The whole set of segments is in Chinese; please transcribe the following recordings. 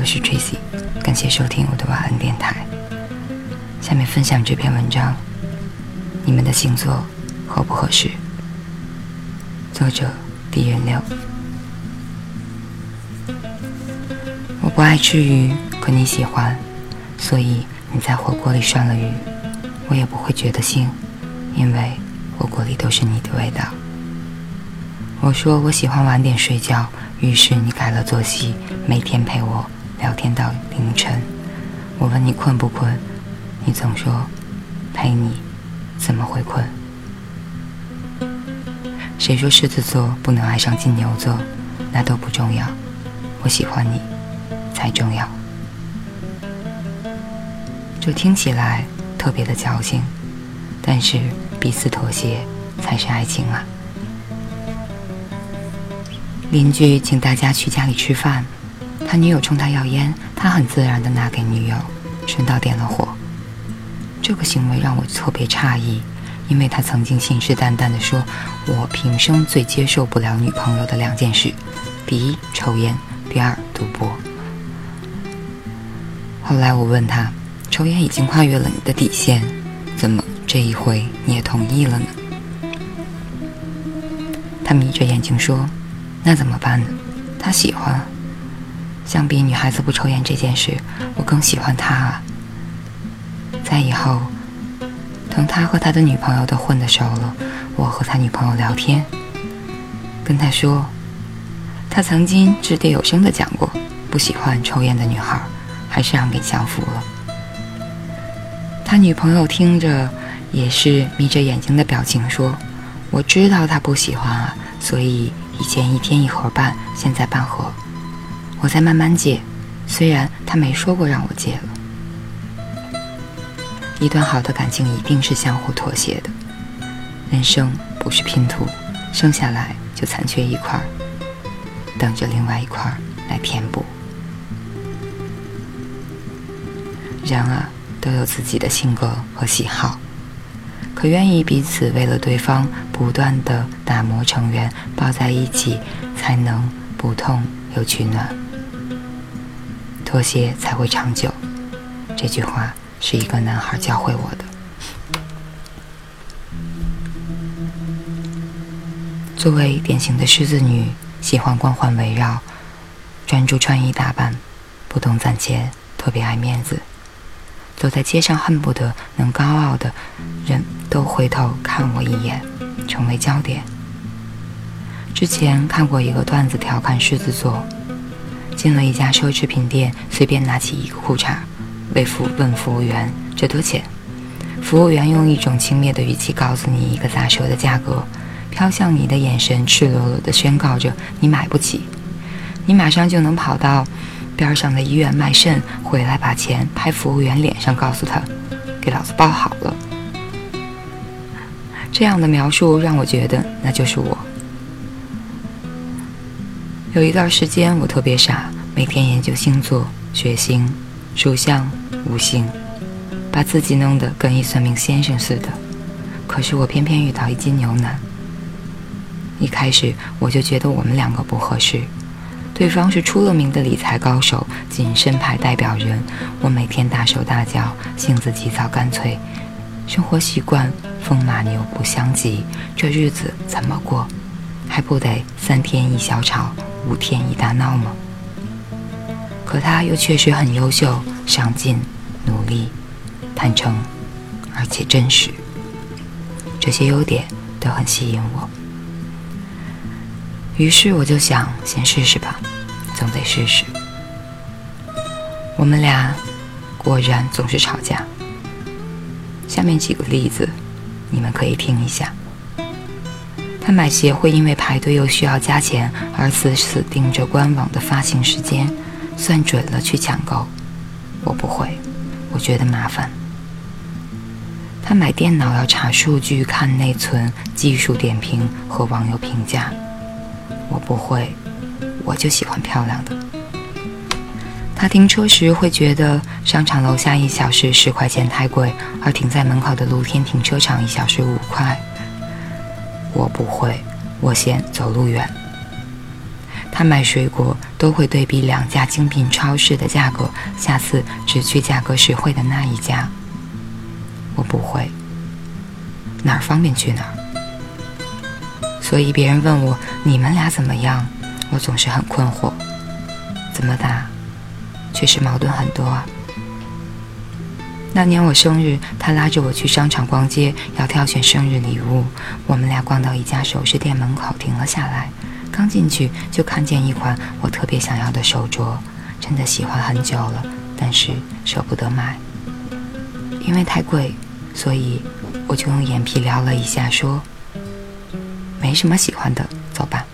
我是 Tracy，感谢收听我的晚安电台。下面分享这篇文章，你们的星座合不合适？作者：狄仁六。我不爱吃鱼，可你喜欢，所以你在火锅里涮了鱼，我也不会觉得腥，因为火锅里都是你的味道。我说我喜欢晚点睡觉，于是你改了作息，每天陪我聊天到凌晨。我问你困不困，你总说陪你怎么会困？谁说狮子座不能爱上金牛座？那都不重要，我喜欢你才重要。这听起来特别的矫情，但是彼此妥协才是爱情啊。邻居请大家去家里吃饭，他女友冲他要烟，他很自然地拿给女友，顺道点了火。这个行为让我特别诧异，因为他曾经信誓旦旦地说：“我平生最接受不了女朋友的两件事，第一抽烟，第二赌博。”后来我问他：“抽烟已经跨越了你的底线，怎么这一回你也同意了呢？”他眯着眼睛说。那怎么办呢？他喜欢。相比女孩子不抽烟这件事，我更喜欢他啊。在以后，等他和他的女朋友都混得熟了，我和他女朋友聊天，跟他说，他曾经掷地有声的讲过，不喜欢抽烟的女孩，还是让给降服了。他女朋友听着，也是眯着眼睛的表情说：“我知道他不喜欢啊，所以。”以前一天一盒半，现在半盒，我在慢慢戒。虽然他没说过让我戒了。一段好的感情一定是相互妥协的。人生不是拼图，生下来就残缺一块，等着另外一块来填补。人啊，都有自己的性格和喜好。可愿意彼此为了对方不断的打磨成圆，抱在一起，才能不痛又取暖，妥协才会长久。这句话是一个男孩教会我的。作为典型的狮子女，喜欢光环围绕，专注穿衣打扮，不懂攒钱，特别爱面子。走在街上，恨不得能高傲的人都回头看我一眼，成为焦点。之前看过一个段子调侃狮子座：进了一家奢侈品店，随便拿起一个裤衩，为服问服务员这多钱？服务员用一种轻蔑的语气告诉你一个砸舌的价格，飘向你的眼神赤裸裸地宣告着你买不起。你马上就能跑到。边上的医院卖肾，回来把钱拍服务员脸上，告诉他：“给老子包好了。”这样的描述让我觉得那就是我。有一段时间我特别傻，每天研究星座、血型、属相、五行，把自己弄得跟一算命先生似的。可是我偏偏遇到一金牛男。一开始我就觉得我们两个不合适。对方是出了名的理财高手，谨慎派代表人。我每天大手大脚，性子急躁干脆，生活习惯风马牛不相及。这日子怎么过？还不得三天一小吵，五天一大闹吗？可他又确实很优秀、上进、努力、坦诚，而且真实。这些优点都很吸引我。于是我就想，先试试吧，总得试试。我们俩果然总是吵架。下面几个例子，你们可以听一下。他买鞋会因为排队又需要加钱而死死盯着官网的发行时间，算准了去抢购。我不会，我觉得麻烦。他买电脑要查数据、看内存、技术点评和网友评价。我不会，我就喜欢漂亮的。他停车时会觉得商场楼下一小时十块钱太贵，而停在门口的露天停车场一小时五块。我不会，我嫌走路远。他买水果都会对比两家精品超市的价格，下次只去价格实惠的那一家。我不会，哪儿方便去哪儿。所以别人问我你们俩怎么样，我总是很困惑。怎么打？确实矛盾很多啊。那年我生日，他拉着我去商场逛街，要挑选生日礼物。我们俩逛到一家首饰店门口，停了下来。刚进去就看见一款我特别想要的手镯，真的喜欢很久了，但是舍不得买，因为太贵，所以我就用眼皮撩了一下，说：“没什么喜欢的，走吧。”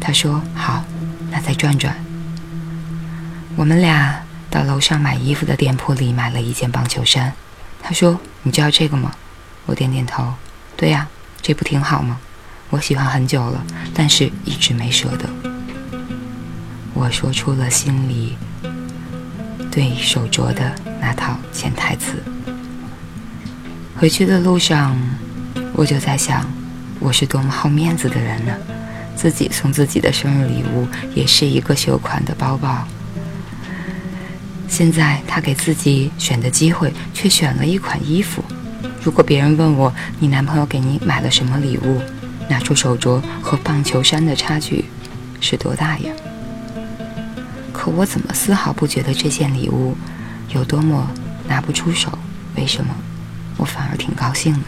他说：“好，那再转转。”我们俩到楼上买衣服的店铺里买了一件棒球衫。他说：“你就要这个吗？”我点点头：“对呀，这不挺好吗？”我喜欢很久了，但是一直没舍得。我说出了心里对手镯的那套潜台词。回去的路上，我就在想，我是多么好面子的人呢？自己送自己的生日礼物也是一个秀款的包包。现在他给自己选的机会，却选了一款衣服。如果别人问我，你男朋友给你买了什么礼物？拿出手镯和棒球衫的差距是多大呀？可我怎么丝毫不觉得这件礼物有多么拿不出手？为什么我反而挺高兴呢？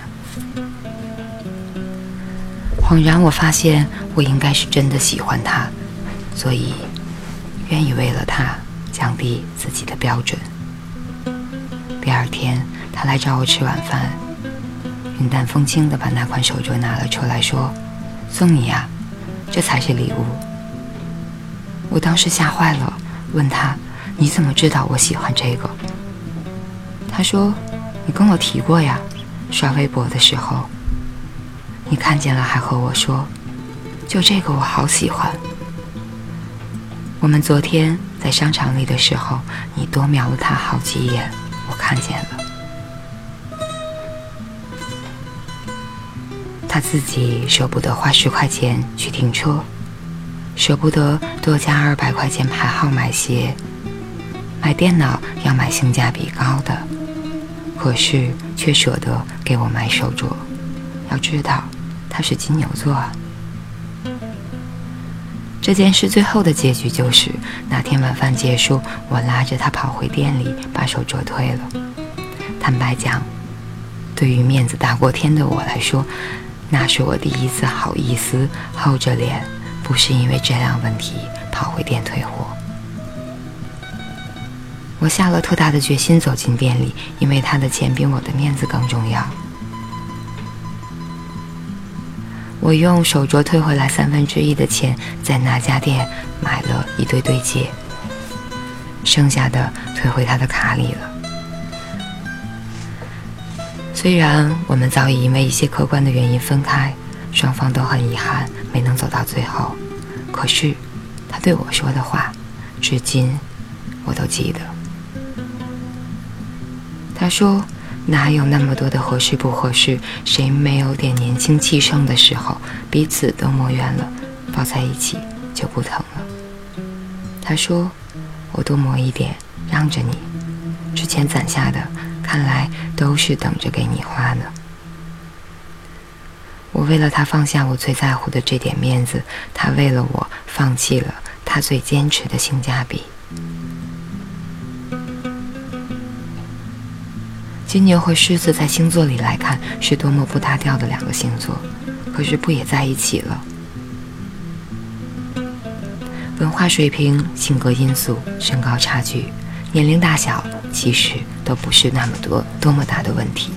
恍然，我发现我应该是真的喜欢他，所以愿意为了他降低自己的标准。第二天，他来找我吃晚饭。云淡风轻地把那款手镯拿了出来，说：“送你呀，这才是礼物。”我当时吓坏了，问他：“你怎么知道我喜欢这个？”他说：“你跟我提过呀，刷微博的时候，你看见了还和我说，就这个我好喜欢。我们昨天在商场里的时候，你多瞄了他好几眼，我看见了。”他自己舍不得花十块钱去停车，舍不得多加二百块钱排号买鞋，买电脑要买性价比高的，可是却舍得给我买手镯。要知道，他是金牛座啊。这件事最后的结局就是，那天晚饭结束，我拉着他跑回店里把手镯退了。坦白讲，对于面子大过天的我来说，那是我第一次好意思厚着脸，不是因为质量问题跑回店退货。我下了特大的决心走进店里，因为他的钱比我的面子更重要。我用手镯退回来三分之一的钱，在那家店买了一对对戒，剩下的退回他的卡里了。虽然我们早已因为一些客观的原因分开，双方都很遗憾没能走到最后，可是他对我说的话，至今我都记得。他说：“哪有那么多的合适不合适？谁没有点年轻气盛的时候？彼此都磨圆了，抱在一起就不疼了。”他说：“我多磨一点，让着你，之前攒下的。”看来都是等着给你花呢。我为了他放下我最在乎的这点面子，他为了我放弃了他最坚持的性价比。金牛和狮子在星座里来看是多么不搭调的两个星座，可是不也在一起了？文化水平、性格因素、身高差距、年龄大小。其实都不是那么多多么大的问题，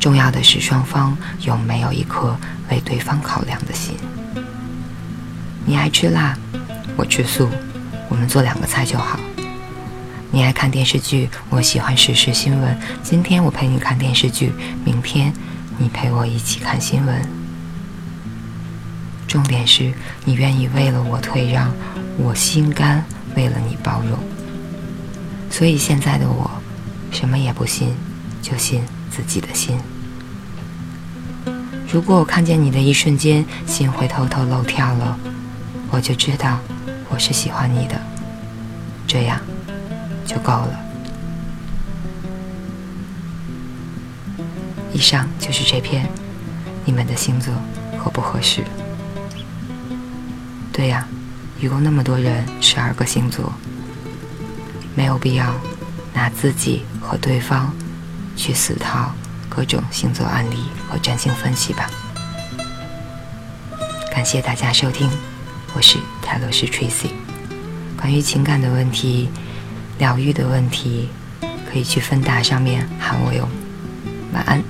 重要的是双方有没有一颗为对方考量的心。你爱吃辣，我吃素，我们做两个菜就好。你爱看电视剧，我喜欢时事新闻。今天我陪你看电视剧，明天你陪我一起看新闻。重点是你愿意为了我退让，我心甘为了你包容。所以现在的我，什么也不信，就信自己的心。如果我看见你的一瞬间，心会偷偷漏跳了，我就知道我是喜欢你的，这样就够了。以上就是这篇，你们的星座合不合适？对呀，一共那么多人，十二个星座，没有必要拿自己和对方去死套各种星座案例和占星分析吧。感谢大家收听，我是泰勒斯 Tracy。关于情感的问题、疗愈的问题，可以去芬达上面喊我哟。晚安。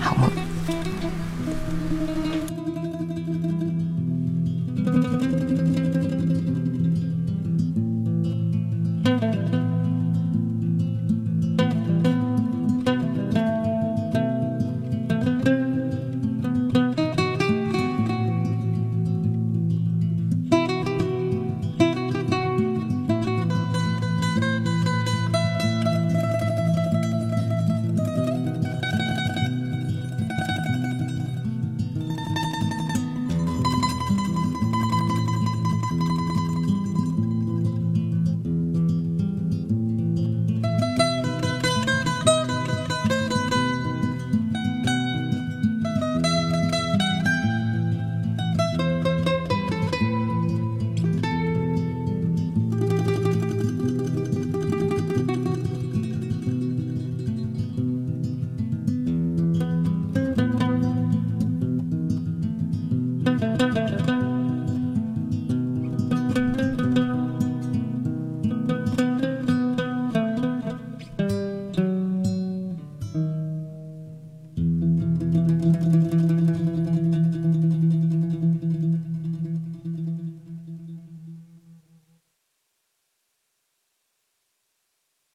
好梦。